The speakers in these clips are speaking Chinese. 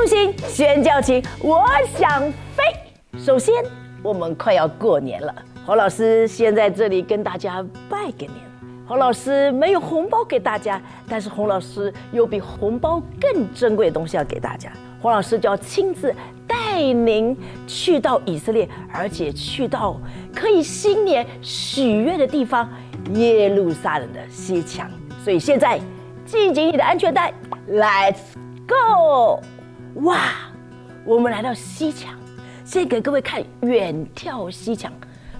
路行，宣教情，我想飞。首先，我们快要过年了，侯老师先在这里跟大家拜个年。侯老师没有红包给大家，但是洪老师有比红包更珍贵的东西要给大家。洪老师就要亲自带您去到以色列，而且去到可以新年许愿的地方——耶路撒冷的西墙。所以现在系紧你的安全带，Let's go！哇，我们来到西墙，先给各位看远眺西墙。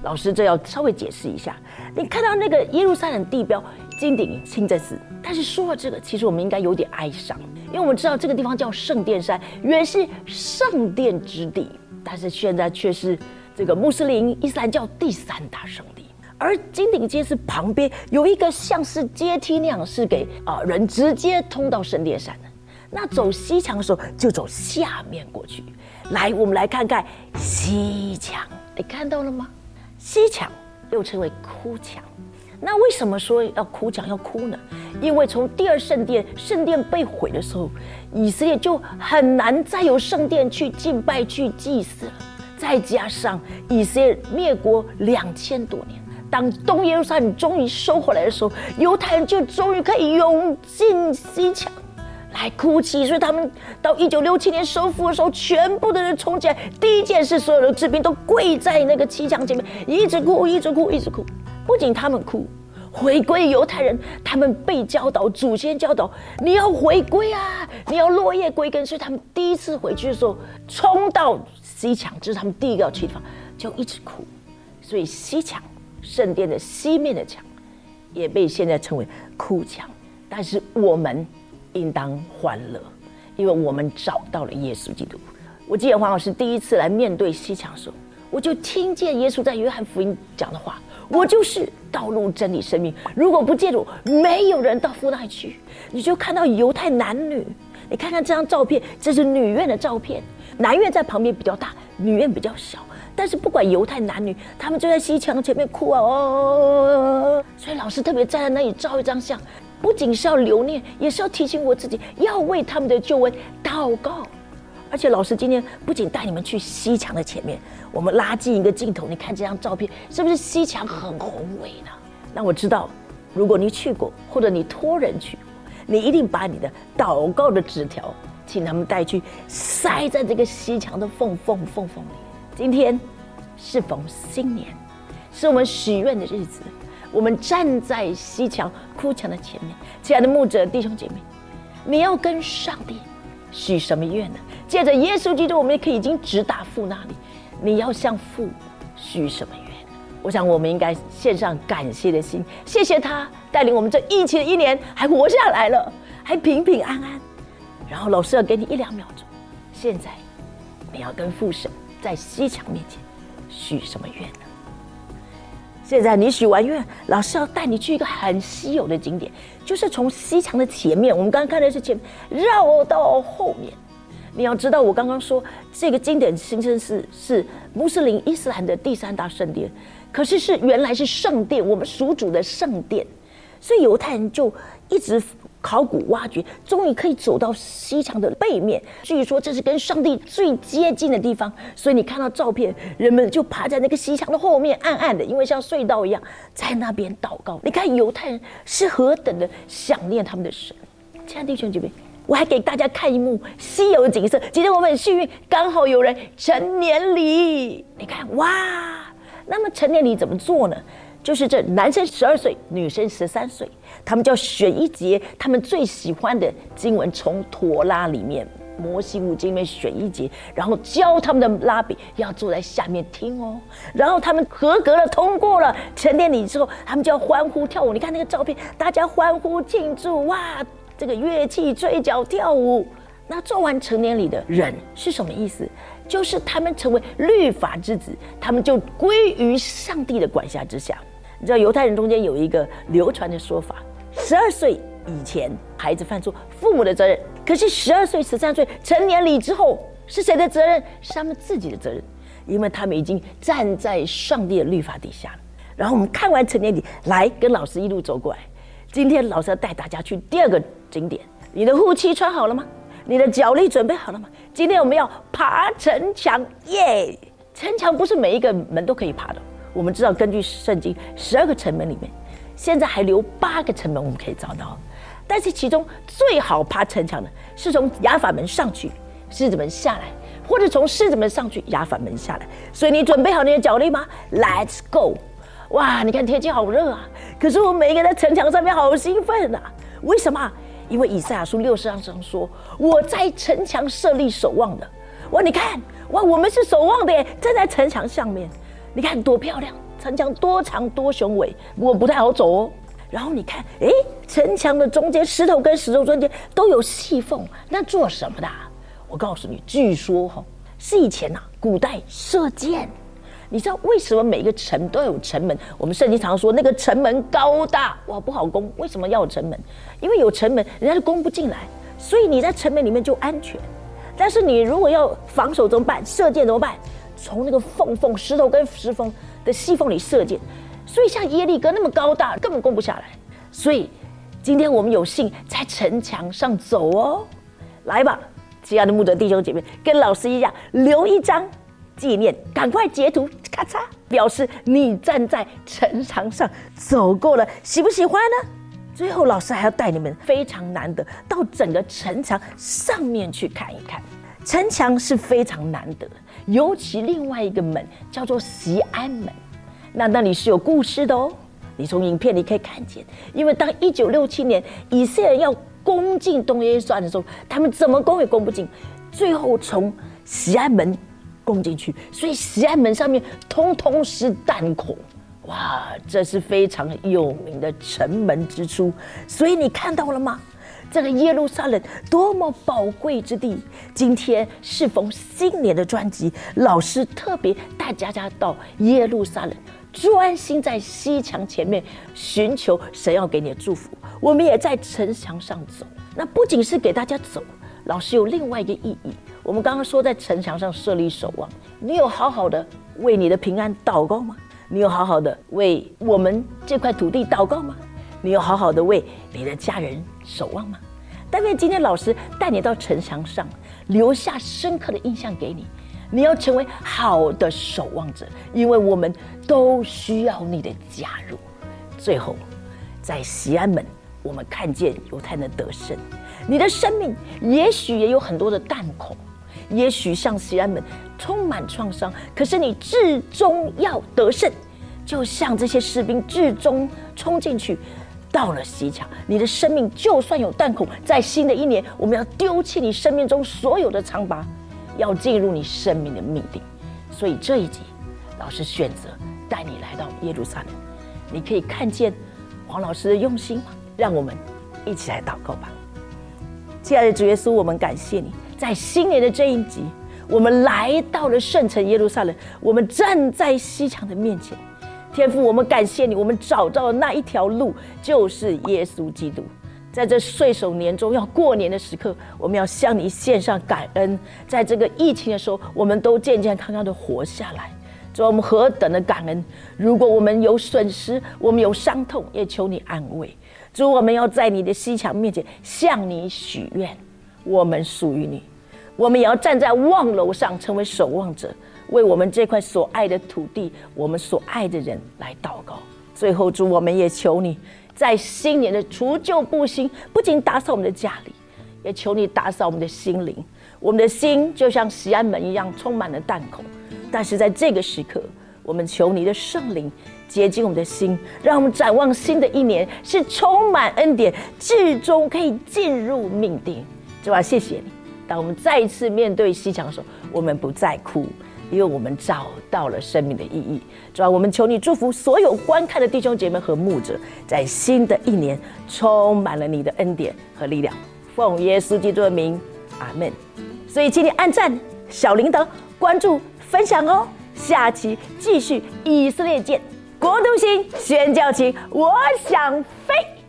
老师这要稍微解释一下，你看到那个耶路撒冷地标金顶清真寺，但是说了这个，其实我们应该有点哀伤，因为我们知道这个地方叫圣殿山，原是圣殿之地，但是现在却是这个穆斯林伊斯兰教第三大圣地。而金顶街是旁边有一个像是阶梯那样，是给啊人直接通到圣殿山的。那走西墙的时候，就走下面过去。来，我们来看看西墙，你看到了吗？西墙又称为哭墙。那为什么说要哭墙要哭呢？因为从第二圣殿圣殿被毁的时候，以色列就很难再有圣殿去敬拜去祭祀了。再加上以色列灭国两千多年，当东耶路撒冷终于收回来的时候，犹太人就终于可以涌进西墙。来哭泣，所以他们到一九六七年收复的时候，全部的人冲起来，第一件事，所有的士兵都跪在那个七墙前面，一直哭，一直哭，一直哭。不仅他们哭，回归犹太人，他们被教导，祖先教导，你要回归啊，你要落叶归根。所以他们第一次回去的时候，冲到西墙，这是他们第一个要去的地方，就一直哭。所以西墙，圣殿的西面的墙，也被现在称为哭墙。但是我们。应当欢乐，因为我们找到了耶稣基督。我记得黄老师第一次来面对西墙的时候，我就听见耶稣在约翰福音讲的话：“我就是道路、真理、生命。如果不借助，没有人到父那里去。”你就看到犹太男女，你看看这张照片，这是女院的照片，男院在旁边比较大，女院比较小。但是不管犹太男女，他们就在西墙前面哭啊！哦，所以老师特别站在那里照一张相。不仅是要留念，也是要提醒我自己，要为他们的救恩祷告。而且老师今天不仅带你们去西墙的前面，我们拉近一个镜头，你看这张照片，是不是西墙很宏伟呢？那我知道，如果你去过，或者你托人去，你一定把你的祷告的纸条，请他们带去，塞在这个西墙的缝缝缝缝里。今天是逢新年，是我们许愿的日子。我们站在西墙哭墙的前面，亲爱的牧者弟兄姐妹，你要跟上帝许什么愿呢？借着耶稣基督，我们也可以已经直达父那里。你要向父许什么愿？我想我们应该献上感谢的心，谢谢他带领我们这疫情的一年还活下来了，还平平安安。然后老师要给你一两秒钟，现在你要跟父神在西墙面前许什么愿呢？现在你许完愿，老师要带你去一个很稀有的景点，就是从西墙的前面，我们刚刚看的是前面，绕到后面。你要知道，我刚刚说这个经典新生寺是穆斯林伊斯兰的第三大圣殿，可是是原来是圣殿，我们属主的圣殿，所以犹太人就一直。考古挖掘，终于可以走到西墙的背面。据说这是跟上帝最接近的地方，所以你看到照片，人们就趴在那个西墙的后面，暗暗的，因为像隧道一样，在那边祷告。你看犹太人是何等的想念他们的神。亲爱的弟兄姐妹，我还给大家看一幕稀有的景色。今天我们很幸运，刚好有人成年礼。你看，哇！那么成年礼怎么做呢？就是这男生十二岁，女生十三岁。他们叫选一节他们最喜欢的经文，从陀拉里面摩西五经里面选一节，然后教他们的拉比要坐在下面听哦。然后他们合格了，通过了成年礼之后，他们就要欢呼跳舞。你看那个照片，大家欢呼庆祝哇！这个乐器吹角跳舞。那做完成年礼的人是什么意思？就是他们成为律法之子，他们就归于上帝的管辖之下。你知道犹太人中间有一个流传的说法。十二岁以前，孩子犯错，父母的责任；可是十二岁、十三岁成年礼之后，是谁的责任？是他们自己的责任，因为他们已经站在上帝的律法底下。了然后我们看完成年礼，来跟老师一路走过来。今天老师要带大家去第二个景点。你的护膝穿好了吗？你的脚力准备好了吗？今天我们要爬城墙，耶！城墙不是每一个门都可以爬的。我们知道，根据圣经，十二个城门里面，现在还留八个城门我们可以找到。但是其中最好爬城墙的是从亚法门上去，狮子门下来，或者从狮子门上去，亚法门下来。所以你准备好你的脚力吗？Let's go！哇，你看天气好热啊，可是我们每一个在城墙上面好兴奋啊！为什么？因为以赛亚书六十章说：“我在城墙设立守望的。”哇，你看，哇，我们是守望的耶，站在城墙上面。你看多漂亮，城墙多长多雄伟，不过不太好走哦。然后你看，哎，城墙的中间石头跟石头中间都有细缝，那做什么的？我告诉你，据说哈是以前呐，古代射箭。你知道为什么每个城都有城门？我们圣经常说那个城门高大，哇，不好攻。为什么要有城门？因为有城门，人家就攻不进来，所以你在城门里面就安全。但是你如果要防守怎么办？射箭怎么办？从那个缝缝、石头跟石缝的细缝里射箭，所以像耶利哥那么高大，根本攻不下来。所以今天我们有幸在城墙上走哦，来吧，亲爱的牧者弟兄姐妹，跟老师一样留一张纪念，赶快截图，咔嚓，表示你站在城墙上走过了，喜不喜欢呢？最后，老师还要带你们非常难得到整个城墙上面去看一看。城墙是非常难得，尤其另外一个门叫做西安门，那那里是有故事的哦。你从影片里可以看见，因为当一九六七年以色列要攻进东耶路撒冷的时候，他们怎么攻也攻不进，最后从西安门攻进去，所以西安门上面通通是弹孔。哇，这是非常有名的城门之初，所以你看到了吗？这个耶路撒冷多么宝贵之地！今天适逢新年的专辑，老师特别带大家到耶路撒冷，专心在西墙前面寻求神要给你的祝福。我们也在城墙上走，那不仅是给大家走，老师有另外一个意义。我们刚刚说在城墙上设立守望，你有好好的为你的平安祷告吗？你有好好的为我们这块土地祷告吗？你有好好的为你的家人守望吗？但愿今天老师带你到城墙上，留下深刻的印象给你。你要成为好的守望者，因为我们都需要你的加入。最后，在西安门，我们看见犹太人的得胜。你的生命也许也有很多的弹孔，也许像西安门充满创伤，可是你至终要得胜，就像这些士兵至终冲进去。到了西墙，你的生命就算有弹孔，在新的一年，我们要丢弃你生命中所有的疮疤，要进入你生命的命定。所以这一集，老师选择带你来到耶路撒冷，你可以看见黄老师的用心吗？让我们一起来祷告吧。亲爱的主耶稣，我们感谢你，在新年的这一集，我们来到了圣城耶路撒冷，我们站在西墙的面前。天父，我们感谢你，我们找到的那一条路就是耶稣基督。在这岁首年中要过年的时刻，我们要向你献上感恩。在这个疫情的时候，我们都健健康康的活下来，主，我们何等的感恩！如果我们有损失，我们有伤痛，也求你安慰。主，我们要在你的西墙面前向你许愿，我们属于你，我们也要站在望楼上，成为守望者。为我们这块所爱的土地，我们所爱的人来祷告。最后，主，我们也求你，在新年的除旧布新，不仅打扫我们的家里，也求你打扫我们的心灵。我们的心就像西安门一样，充满了弹孔。但是在这个时刻，我们求你的圣灵洁净我们的心，让我们展望新的一年是充满恩典，至终可以进入命定。主啊，谢谢你。当我们再一次面对西墙的时候，我们不再哭。因为我们找到了生命的意义，主要我们求你祝福所有观看的弟兄姐妹和牧者，在新的一年充满了你的恩典和力量。奉耶稣基督的名，阿门。所以请你按赞、小铃铛、关注、分享哦。下期继续以色列见，国度星宣教旗，我想飞。